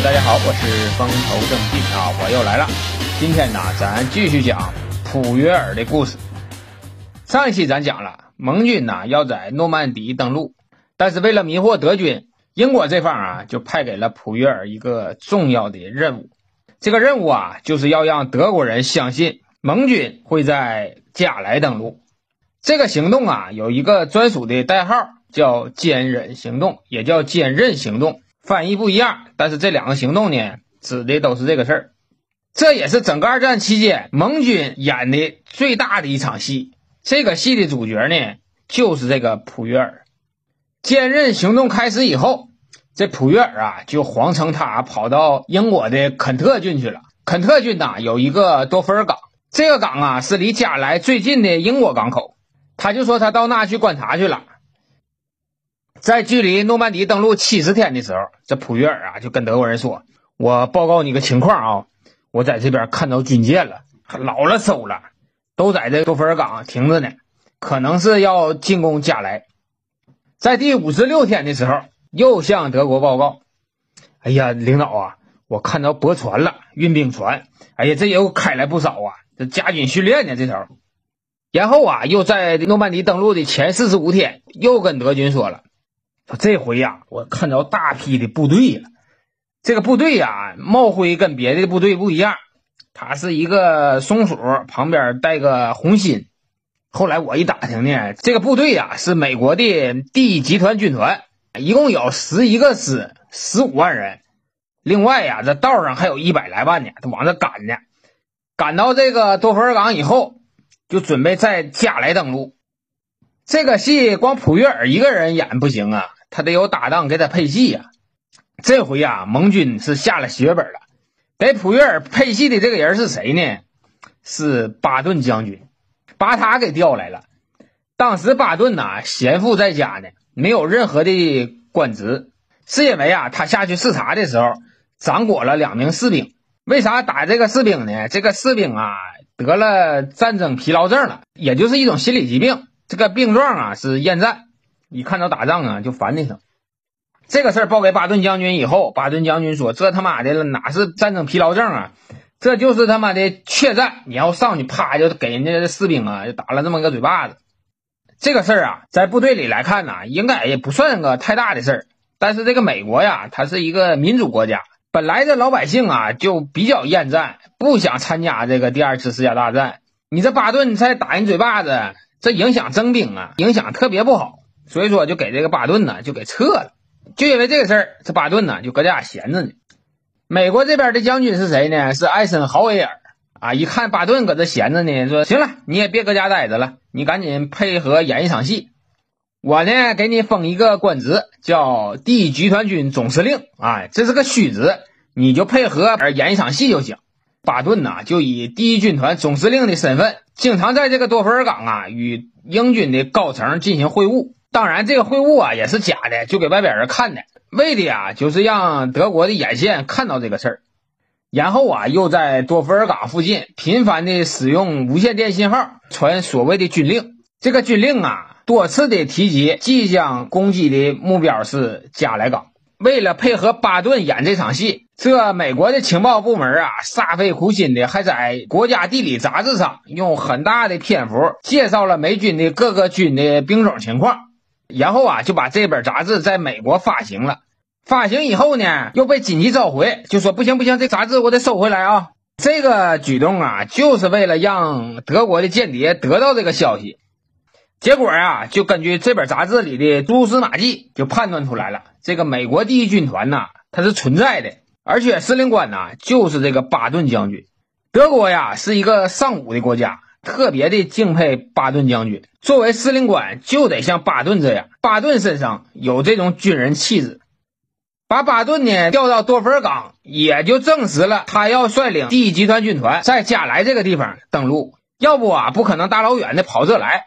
大家好，我是风头正劲啊，我又来了。今天呢，咱继续讲普约尔的故事。上一期咱讲了，盟军呢要在诺曼底登陆，但是为了迷惑德军，英国这方啊就派给了普约尔一个重要的任务。这个任务啊，就是要让德国人相信盟军会在加莱登陆。这个行动啊，有一个专属的代号，叫“坚忍行动”，也叫“坚韧行动”。翻译不一样，但是这两个行动呢，指的都是这个事儿。这也是整个二战期间盟军演的最大的一场戏。这个戏的主角呢，就是这个普约尔。坚韧行动开始以后，这普约尔啊，就谎称他跑到英国的肯特郡去了。肯特郡呐，有一个多弗尔港，这个港啊，是离加莱最近的英国港口。他就说他到那去观察去了。在距离诺曼底登陆七十天的时候，这普约尔啊就跟德国人说：“我报告你个情况啊，我在这边看到军舰了，老了艘了，都在这多弗尔港停着呢，可能是要进攻加莱。”在第五十六天的时候，又向德国报告：“哎呀，领导啊，我看到驳船了，运兵船，哎呀，这又开来不少啊，这加紧训练呢，这头。”然后啊，又在诺曼底登陆的前四十五天，又跟德军说了。这回呀，我看着大批的部队了。这个部队呀，帽徽跟别的部队不一样，它是一个松鼠旁边带个红心。后来我一打听呢，这个部队呀是美国的第一集团军团，一共有十一个师，十五万人。另外呀，这道上还有一百来万呢，都往这赶呢。赶到这个多佛尔港以后，就准备在加来登陆。这个戏光普约尔一个人演不行啊，他得有搭档给他配戏呀。这回啊，盟军是下了血本了，给普约尔配戏的这个人是谁呢？是巴顿将军，把他给调来了。当时巴顿呐闲赋在家呢，没有任何的官职，是因为啊他下去视察的时候掌掴了两名士兵。为啥打这个士兵呢？这个士兵啊得了战争疲劳症了，也就是一种心理疾病。这个病状啊是厌战，一看到打仗啊就烦的很。这个事儿报给巴顿将军以后，巴顿将军说：“这他妈的哪是战争疲劳症啊？这就是他妈的怯战！你要上去啪就给人家的士兵啊就打了这么个嘴巴子。”这个事儿啊，在部队里来看呢，应该也不算个太大的事儿。但是这个美国呀，它是一个民主国家，本来这老百姓啊就比较厌战，不想参加这个第二次世界大战。你这巴顿再打人嘴巴子。这影响征兵啊，影响特别不好，所以说就给这个巴顿呢就给撤了。就因为这个事儿，这巴顿呢就搁家闲着呢。美国这边的将军是谁呢？是艾森豪威尔啊。一看巴顿搁这闲着呢，说行了，你也别搁家待着了，你赶紧配合演一场戏。我呢给你封一个官职，叫第一集团军总司令啊，这是个虚职，你就配合演一场戏就行。巴顿呐就以第一军团总司令的身份。经常在这个多弗尔港啊，与英军的高层进行会晤。当然，这个会晤啊也是假的，就给外边人看的，为的呀就是让德国的眼线看到这个事儿。然后啊，又在多弗尔港附近频繁的使用无线电信号，传所谓的军令。这个军令啊，多次的提及即将攻击的目标是加莱港。为了配合巴顿演这场戏，这美国的情报部门啊，煞费苦心的，还在《国家地理》杂志上用很大的篇幅介绍了美军的各个军的兵种情况，然后啊，就把这本杂志在美国发行了。发行以后呢，又被紧急召回，就说不行不行，这杂志我得收回来啊。这个举动啊，就是为了让德国的间谍得到这个消息。结果啊，就根据这本杂志里的蛛丝马迹，就判断出来了，这个美国第一军团呐，它是存在的，而且司令官呐，就是这个巴顿将军。德国呀，是一个尚武的国家，特别的敬佩巴顿将军。作为司令官，就得像巴顿这样，巴顿身上有这种军人气质。把巴顿呢调到多佛尔港，也就证实了他要率领第一集团军团在加莱这个地方登陆，要不啊，不可能大老远的跑这来。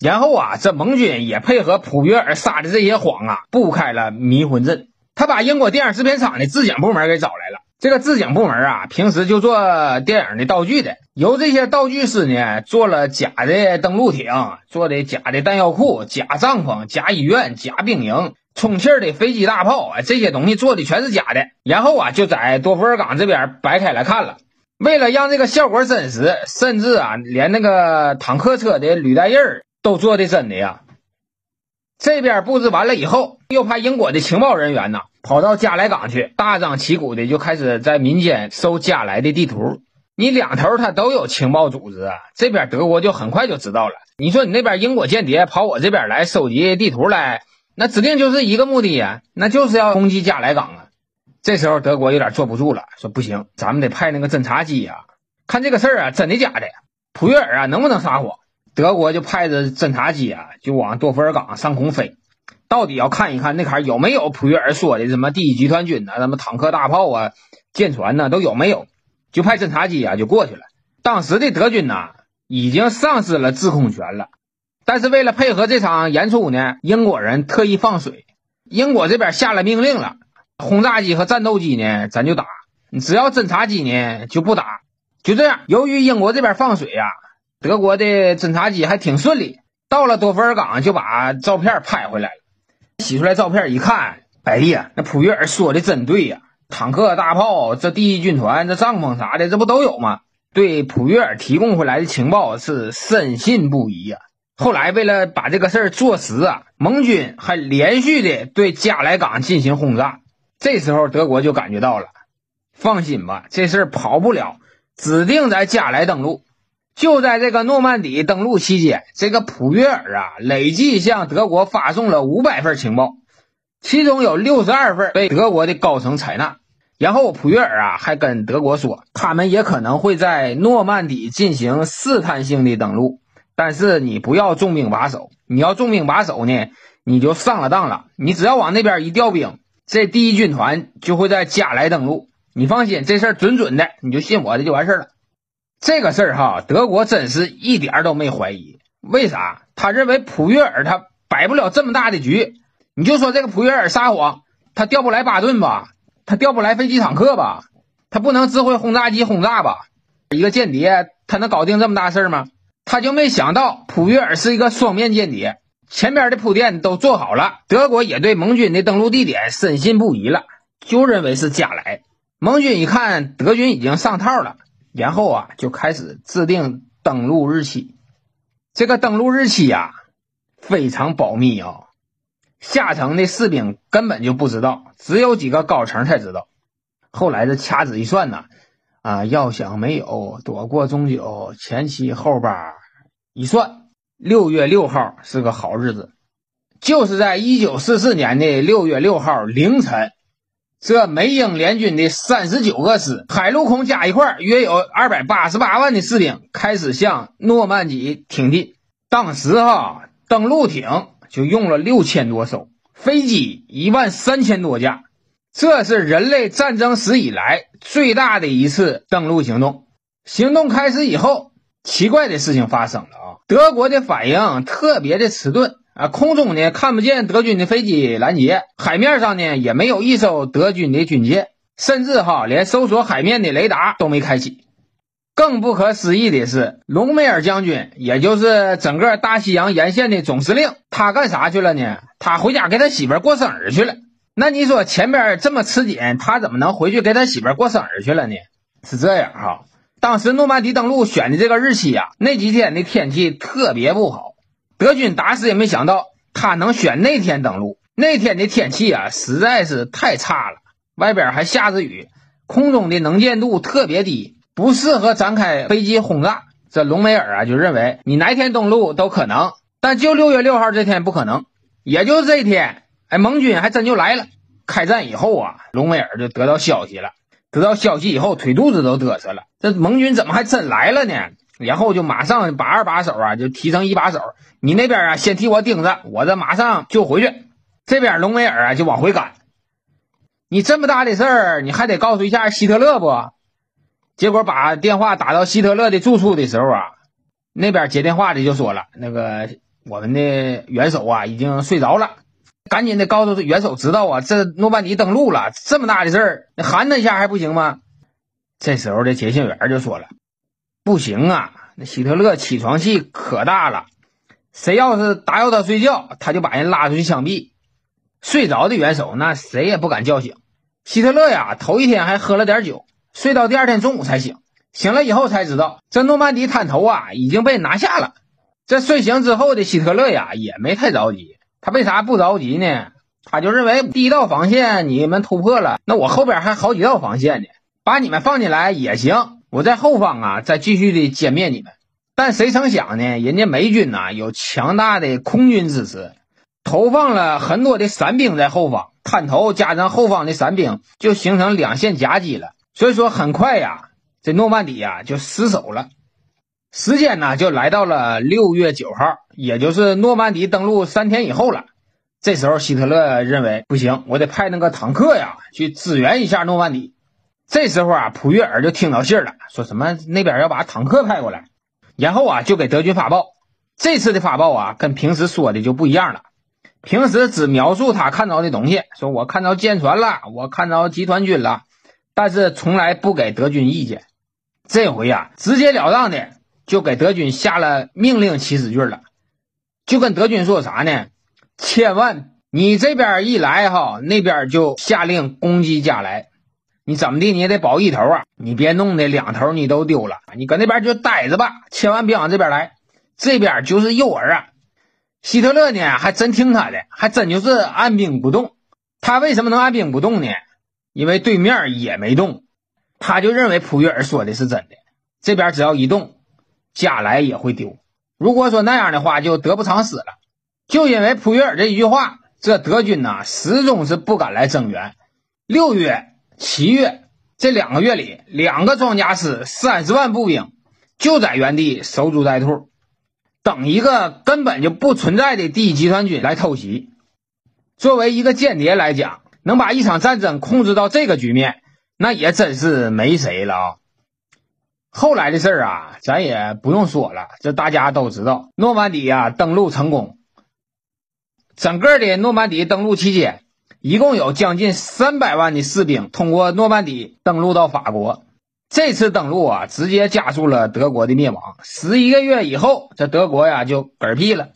然后啊，这盟军也配合普约尔撒的这些谎啊，布开了迷魂阵。他把英国电影制片厂的制景部门给找来了。这个制景部门啊，平时就做电影的道具的，由这些道具师呢做了假的登陆艇，做的假的弹药库、假帐篷、假医院、假兵营，充气的飞机大炮，哎，这些东西做的全是假的。然后啊，就在多佛尔港这边摆开来看了。为了让这个效果真实，甚至啊，连那个坦克车的履带印儿都做的真的呀。这边布置完了以后，又派英国的情报人员呢，跑到加莱港去，大张旗鼓的就开始在民间收加莱的地图。你两头他都有情报组织啊，这边德国就很快就知道了。你说你那边英国间谍跑我这边来收集地图来，那指定就是一个目的呀，那就是要攻击加莱港啊。这时候德国有点坐不住了，说不行，咱们得派那个侦察机呀，看这个事儿啊真的假的，普约尔啊能不能撒谎？德国就派着侦察机啊，就往多佛尔港上空飞，到底要看一看那坎有没有普约尔说的什么第一集团军呐，什么坦克大炮啊、舰船呐都有没有？就派侦察机啊就过去了。当时的德军呐已经丧失了制空权了，但是为了配合这场演出呢，英国人特意放水，英国这边下了命令了，轰炸机和战斗机呢咱就打，只要侦察机呢就不打。就这样，由于英国这边放水呀。德国的侦察机还挺顺利，到了多佛尔港就把照片拍回来了。洗出来照片一看，哎呀，那普约尔说的真对呀！坦克、大炮，这第一军团，这帐篷啥的，这不都有吗？对普约尔提供回来的情报是深信不疑呀。后来为了把这个事儿做实啊，盟军还连续的对加莱港进行轰炸。这时候德国就感觉到了，放心吧，这事儿跑不了，指定在加莱登陆。就在这个诺曼底登陆期间，这个普约尔啊，累计向德国发送了五百份情报，其中有六十二份被德国的高层采纳。然后普约尔啊，还跟德国说，他们也可能会在诺曼底进行试探性的登陆，但是你不要重兵把守。你要重兵把守呢，你就上了当了。你只要往那边一调兵，这第一军团就会在加莱登陆。你放心，这事儿准准的，你就信我的就完事儿了。这个事儿哈，德国真是一点儿都没怀疑。为啥？他认为普约尔他摆不了这么大的局。你就说这个普约尔撒谎，他调不来巴顿吧？他调不来飞机坦克吧？他不能指挥轰炸机轰炸吧？一个间谍，他能搞定这么大事儿吗？他就没想到普约尔是一个双面间谍。前边的铺垫都做好了，德国也对盟军的登陆地点深信不疑了，就认为是加来。盟军一看德军已经上套了。然后啊，就开始制定登陆日期。这个登陆日期呀，非常保密啊，下层的士兵根本就不知道，只有几个高层才知道。后来这掐指一算呢，啊，要想没有躲过终究，前七后八一算，六月六号是个好日子，就是在一九四四年的六月六号凌晨。这美英联军的三十九个师，海陆空加一块，约有二百八十八万的士兵，开始向诺曼底挺进。当时哈，登陆艇就用了六千多艘，飞机一万三千多架，这是人类战争史以来最大的一次登陆行动。行动开始以后，奇怪的事情发生了啊！德国的反应特别的迟钝。啊，空中呢看不见德军的飞机拦截，海面上呢也没有一艘德军的军舰，甚至哈连搜索海面的雷达都没开启。更不可思议的是，隆美尔将军，也就是整个大西洋沿线的总司令，他干啥去了呢？他回家给他媳妇过生日去了。那你说前边这么吃紧，他怎么能回去给他媳妇过生日去了呢？是这样哈，当时诺曼底登陆选的这个日期呀，那几天的天气特别不好。德军打死也没想到他能选那天登陆。那天的天气啊，实在是太差了，外边还下着雨，空中的能见度特别低，不适合展开飞机轰炸。这隆美尔啊，就认为你哪天登陆都可能，但就六月六号这天不可能。也就这一天，哎，盟军还真就来了。开战以后啊，隆美尔就得到消息了，得到消息以后腿肚子都嘚瑟了。这盟军怎么还真来了呢？然后就马上把二把手啊，就提成一把手。你那边啊，先替我盯着，我这马上就回去。这边隆美尔啊，就往回赶。你这么大的事儿，你还得告诉一下希特勒不？结果把电话打到希特勒的住处的时候啊，那边接电话的就说了：“那个我们的元首啊，已经睡着了，赶紧的告诉元首知道啊，这诺曼底登陆了，这么大的事儿，你喊他一下还不行吗？”这时候的接线员就说了。不行啊，那希特勒起床气可大了，谁要是打扰他睡觉，他就把人拉出去枪毙。睡着的元首那谁也不敢叫醒。希特勒呀，头一天还喝了点酒，睡到第二天中午才醒。醒了以后才知道，这诺曼底滩头啊已经被拿下了。这睡醒之后的希特勒呀，也没太着急。他为啥不着急呢？他就认为第一道防线你们突破了，那我后边还好几道防线呢，把你们放进来也行。我在后方啊，再继续的歼灭你们。但谁成想呢？人家美军呐有强大的空军支持，投放了很多的伞兵在后方，探头加上后方的伞兵，就形成两线夹击了。所以说，很快呀，这诺曼底呀就失守了。时间呢就来到了六月九号，也就是诺曼底登陆三天以后了。这时候，希特勒认为不行，我得派那个坦克呀去支援一下诺曼底。这时候啊，普约尔就听到信儿了，说什么那边要把坦克派过来。然后啊，就给德军发报。这次的发报啊，跟平时说的就不一样了。平时只描述他看到的东西，说我看到舰船了，我看到集团军了，但是从来不给德军意见。这回呀，直截了当的就给德军下了命令起始句了，就跟德军说啥呢？千万你这边一来哈，那边就下令攻击加莱。你怎么地，你也得保一头啊！你别弄的两头你都丢了。你搁那边就待着吧，千万别往这边来。这边就是诱饵啊！希特勒呢，还真听他的，还真就是按兵不动。他为什么能按兵不动呢？因为对面也没动，他就认为普约尔说的是真的。这边只要一动，加莱也会丢。如果说那样的话，就得不偿失了。就因为普约尔这一句话，这德军呐始终是不敢来增援。六月。七月这两个月里，两个装甲师、三十万步兵就在原地守株待兔，等一个根本就不存在的第一集团军来偷袭。作为一个间谍来讲，能把一场战争控制到这个局面，那也真是没谁了啊！后来的事儿啊，咱也不用说了，这大家都知道，诺曼底啊登陆成功。整个的诺曼底登陆期间。一共有将近三百万的士兵通过诺曼底登陆到法国。这次登陆啊，直接加速了德国的灭亡。十一个月以后，这德国呀就嗝屁了。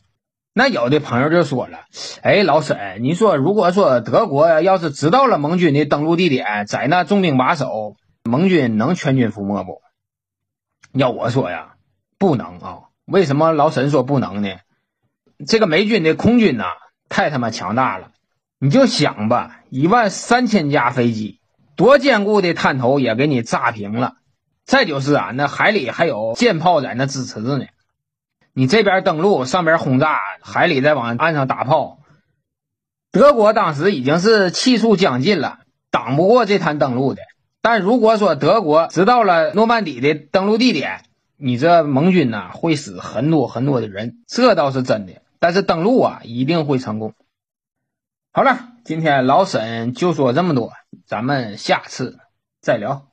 那有的朋友就说了：“哎，老沈，你说如果说德国要是知道了盟军的登陆地点在那重兵把守，盟军能全军覆没不？”要我说呀，不能啊。为什么老沈说不能呢？这个美军的空军呐，太他妈强大了。你就想吧，一万三千架飞机，多坚固的滩头也给你炸平了。再就是啊，那海里还有舰炮在那支持着呢。你这边登陆，上边轰炸，海里再往岸上打炮。德国当时已经是气数将尽了，挡不过这滩登陆的。但如果说德国知道了诺曼底的登陆地点，你这盟军呐会死很多很多的人，这倒是真的。但是登陆啊，一定会成功。好了，今天老沈就说这么多，咱们下次再聊。